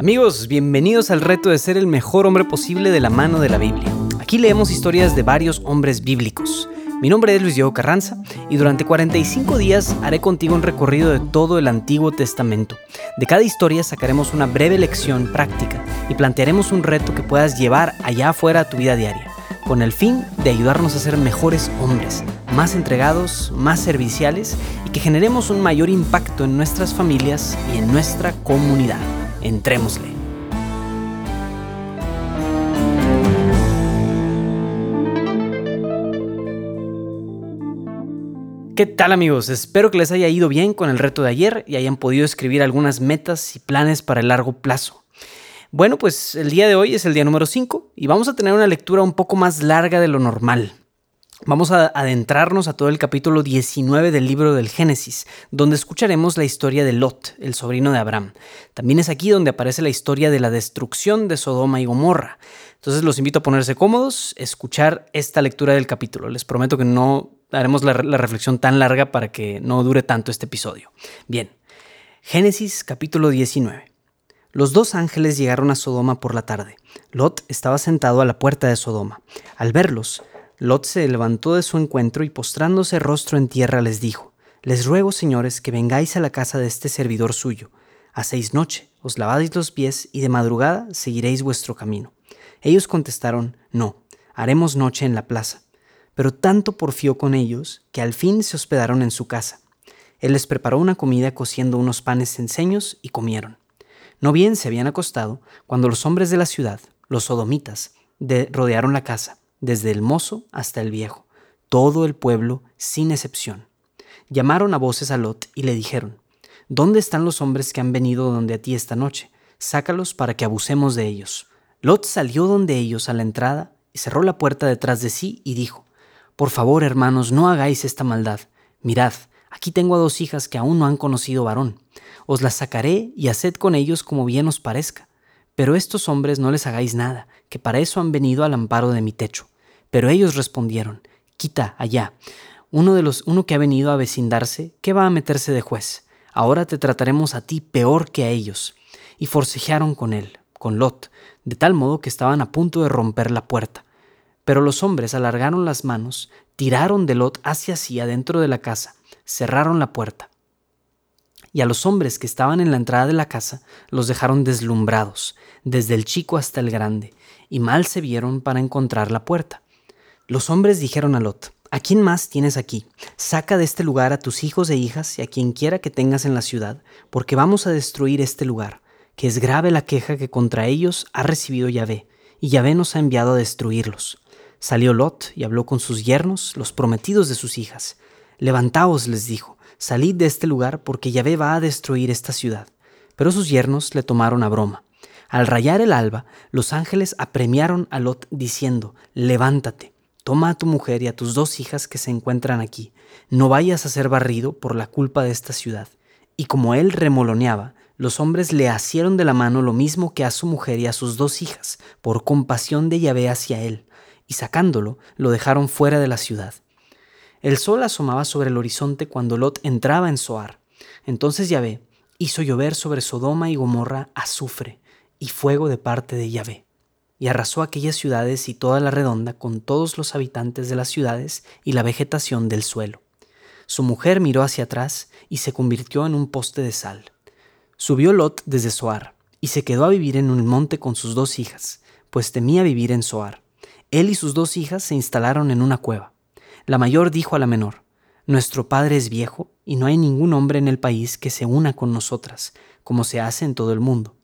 Amigos, bienvenidos al reto de ser el mejor hombre posible de la mano de la Biblia. Aquí leemos historias de varios hombres bíblicos. Mi nombre es Luis Diego Carranza y durante 45 días haré contigo un recorrido de todo el Antiguo Testamento. De cada historia sacaremos una breve lección práctica y plantearemos un reto que puedas llevar allá afuera a tu vida diaria, con el fin de ayudarnos a ser mejores hombres, más entregados, más serviciales y que generemos un mayor impacto en nuestras familias y en nuestra comunidad. Entrémosle. ¿Qué tal amigos? Espero que les haya ido bien con el reto de ayer y hayan podido escribir algunas metas y planes para el largo plazo. Bueno, pues el día de hoy es el día número 5 y vamos a tener una lectura un poco más larga de lo normal. Vamos a adentrarnos a todo el capítulo 19 del libro del Génesis, donde escucharemos la historia de Lot, el sobrino de Abraham. También es aquí donde aparece la historia de la destrucción de Sodoma y Gomorra. Entonces los invito a ponerse cómodos, escuchar esta lectura del capítulo. Les prometo que no haremos la, la reflexión tan larga para que no dure tanto este episodio. Bien, Génesis capítulo 19. Los dos ángeles llegaron a Sodoma por la tarde. Lot estaba sentado a la puerta de Sodoma. Al verlos, Lot se levantó de su encuentro y postrándose rostro en tierra les dijo, Les ruego, señores, que vengáis a la casa de este servidor suyo. Hacéis noche, os laváis los pies y de madrugada seguiréis vuestro camino. Ellos contestaron, No, haremos noche en la plaza. Pero tanto porfió con ellos que al fin se hospedaron en su casa. Él les preparó una comida cociendo unos panes enseños y comieron. No bien se habían acostado cuando los hombres de la ciudad, los sodomitas, rodearon la casa desde el mozo hasta el viejo, todo el pueblo sin excepción. Llamaron a voces a Lot y le dijeron, ¿Dónde están los hombres que han venido donde a ti esta noche? Sácalos para que abusemos de ellos. Lot salió donde ellos a la entrada y cerró la puerta detrás de sí y dijo, Por favor, hermanos, no hagáis esta maldad. Mirad, aquí tengo a dos hijas que aún no han conocido varón. Os las sacaré y haced con ellos como bien os parezca. Pero estos hombres no les hagáis nada, que para eso han venido al amparo de mi techo. Pero ellos respondieron, quita allá. Uno de los uno que ha venido a vecindarse, ¿qué va a meterse de juez? Ahora te trataremos a ti peor que a ellos. Y forcejearon con él, con Lot, de tal modo que estaban a punto de romper la puerta. Pero los hombres alargaron las manos, tiraron de Lot hacia sí adentro de la casa, cerraron la puerta. Y a los hombres que estaban en la entrada de la casa los dejaron deslumbrados, desde el chico hasta el grande, y mal se vieron para encontrar la puerta. Los hombres dijeron a Lot, ¿A quién más tienes aquí? Saca de este lugar a tus hijos e hijas y a quien quiera que tengas en la ciudad, porque vamos a destruir este lugar, que es grave la queja que contra ellos ha recibido Yahvé, y Yahvé nos ha enviado a destruirlos. Salió Lot y habló con sus yernos, los prometidos de sus hijas. Levantaos, les dijo, salid de este lugar, porque Yahvé va a destruir esta ciudad. Pero sus yernos le tomaron a broma. Al rayar el alba, los ángeles apremiaron a Lot diciendo, Levántate Toma a tu mujer y a tus dos hijas que se encuentran aquí. No vayas a ser barrido por la culpa de esta ciudad. Y como él remoloneaba, los hombres le asieron de la mano lo mismo que a su mujer y a sus dos hijas, por compasión de Yahvé hacia él, y sacándolo, lo dejaron fuera de la ciudad. El sol asomaba sobre el horizonte cuando Lot entraba en Soar. Entonces Yahvé hizo llover sobre Sodoma y Gomorra azufre y fuego de parte de Yahvé y arrasó aquellas ciudades y toda la redonda con todos los habitantes de las ciudades y la vegetación del suelo. Su mujer miró hacia atrás y se convirtió en un poste de sal. Subió Lot desde Soar y se quedó a vivir en un monte con sus dos hijas, pues temía vivir en Soar. Él y sus dos hijas se instalaron en una cueva. La mayor dijo a la menor, Nuestro padre es viejo y no hay ningún hombre en el país que se una con nosotras, como se hace en todo el mundo.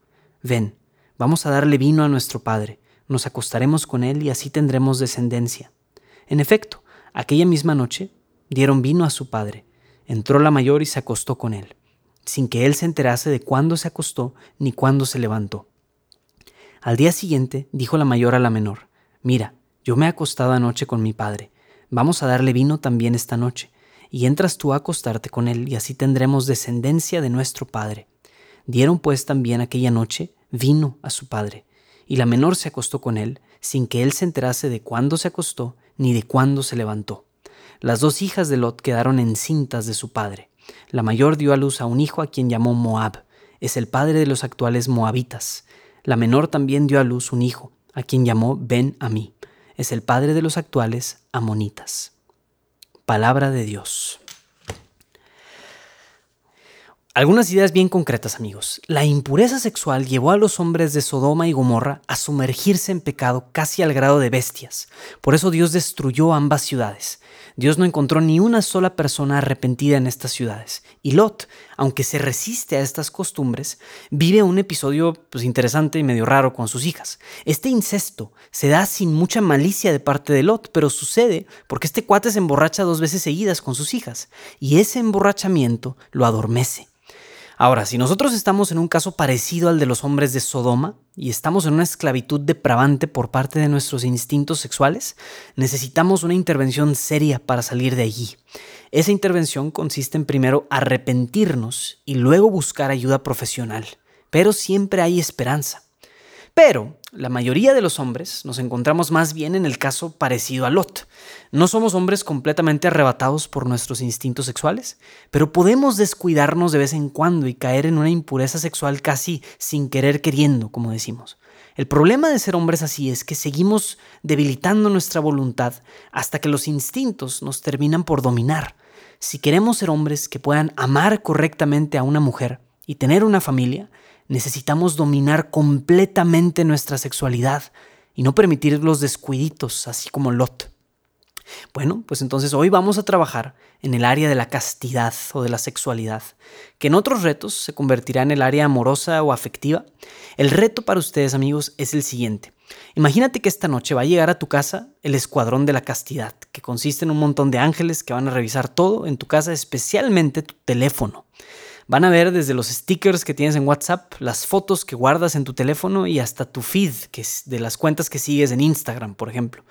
Ven, vamos a darle vino a nuestro padre nos acostaremos con él y así tendremos descendencia. En efecto, aquella misma noche dieron vino a su padre. Entró la mayor y se acostó con él, sin que él se enterase de cuándo se acostó ni cuándo se levantó. Al día siguiente dijo la mayor a la menor, Mira, yo me he acostado anoche con mi padre, vamos a darle vino también esta noche, y entras tú a acostarte con él, y así tendremos descendencia de nuestro padre. Dieron pues también aquella noche vino a su padre y la menor se acostó con él, sin que él se enterase de cuándo se acostó ni de cuándo se levantó. Las dos hijas de Lot quedaron encintas de su padre. La mayor dio a luz a un hijo a quien llamó Moab. es el padre de los actuales moabitas. La menor también dio a luz un hijo, a quien llamó Ben Amí. Es el padre de los actuales amonitas. Palabra de Dios. Algunas ideas bien concretas, amigos. La impureza sexual llevó a los hombres de Sodoma y Gomorra a sumergirse en pecado casi al grado de bestias. Por eso Dios destruyó ambas ciudades. Dios no encontró ni una sola persona arrepentida en estas ciudades. Y Lot, aunque se resiste a estas costumbres, vive un episodio pues, interesante y medio raro con sus hijas. Este incesto se da sin mucha malicia de parte de Lot, pero sucede porque este cuate se emborracha dos veces seguidas con sus hijas. Y ese emborrachamiento lo adormece. Ahora, si nosotros estamos en un caso parecido al de los hombres de Sodoma y estamos en una esclavitud depravante por parte de nuestros instintos sexuales, necesitamos una intervención seria para salir de allí. Esa intervención consiste en primero arrepentirnos y luego buscar ayuda profesional. Pero siempre hay esperanza. Pero la mayoría de los hombres nos encontramos más bien en el caso parecido a Lot. No somos hombres completamente arrebatados por nuestros instintos sexuales, pero podemos descuidarnos de vez en cuando y caer en una impureza sexual casi sin querer queriendo, como decimos. El problema de ser hombres así es que seguimos debilitando nuestra voluntad hasta que los instintos nos terminan por dominar. Si queremos ser hombres que puedan amar correctamente a una mujer y tener una familia, necesitamos dominar completamente nuestra sexualidad y no permitir los descuiditos, así como Lot. Bueno, pues entonces hoy vamos a trabajar en el área de la castidad o de la sexualidad, que en otros retos se convertirá en el área amorosa o afectiva. El reto para ustedes amigos es el siguiente. Imagínate que esta noche va a llegar a tu casa el escuadrón de la castidad, que consiste en un montón de ángeles que van a revisar todo en tu casa, especialmente tu teléfono. Van a ver desde los stickers que tienes en WhatsApp, las fotos que guardas en tu teléfono y hasta tu feed que es de las cuentas que sigues en Instagram, por ejemplo.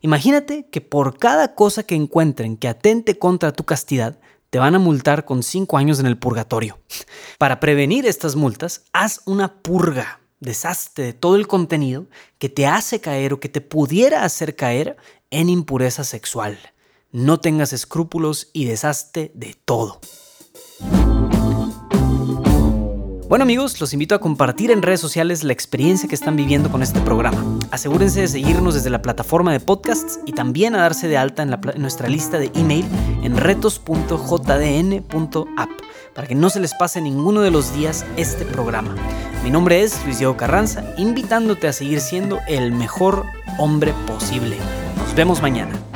Imagínate que por cada cosa que encuentren que atente contra tu castidad, te van a multar con 5 años en el purgatorio. Para prevenir estas multas, haz una purga, deshazte de todo el contenido que te hace caer o que te pudiera hacer caer en impureza sexual. No tengas escrúpulos y deshazte de todo. Bueno amigos, los invito a compartir en redes sociales la experiencia que están viviendo con este programa. Asegúrense de seguirnos desde la plataforma de podcasts y también a darse de alta en, nuestra lista de email en retos.jdn.app para que no se les pase ninguno de los días este programa. Mi nombre es Luis Diego Carranza, invitándote a seguir siendo el mejor hombre posible. Nos vemos mañana.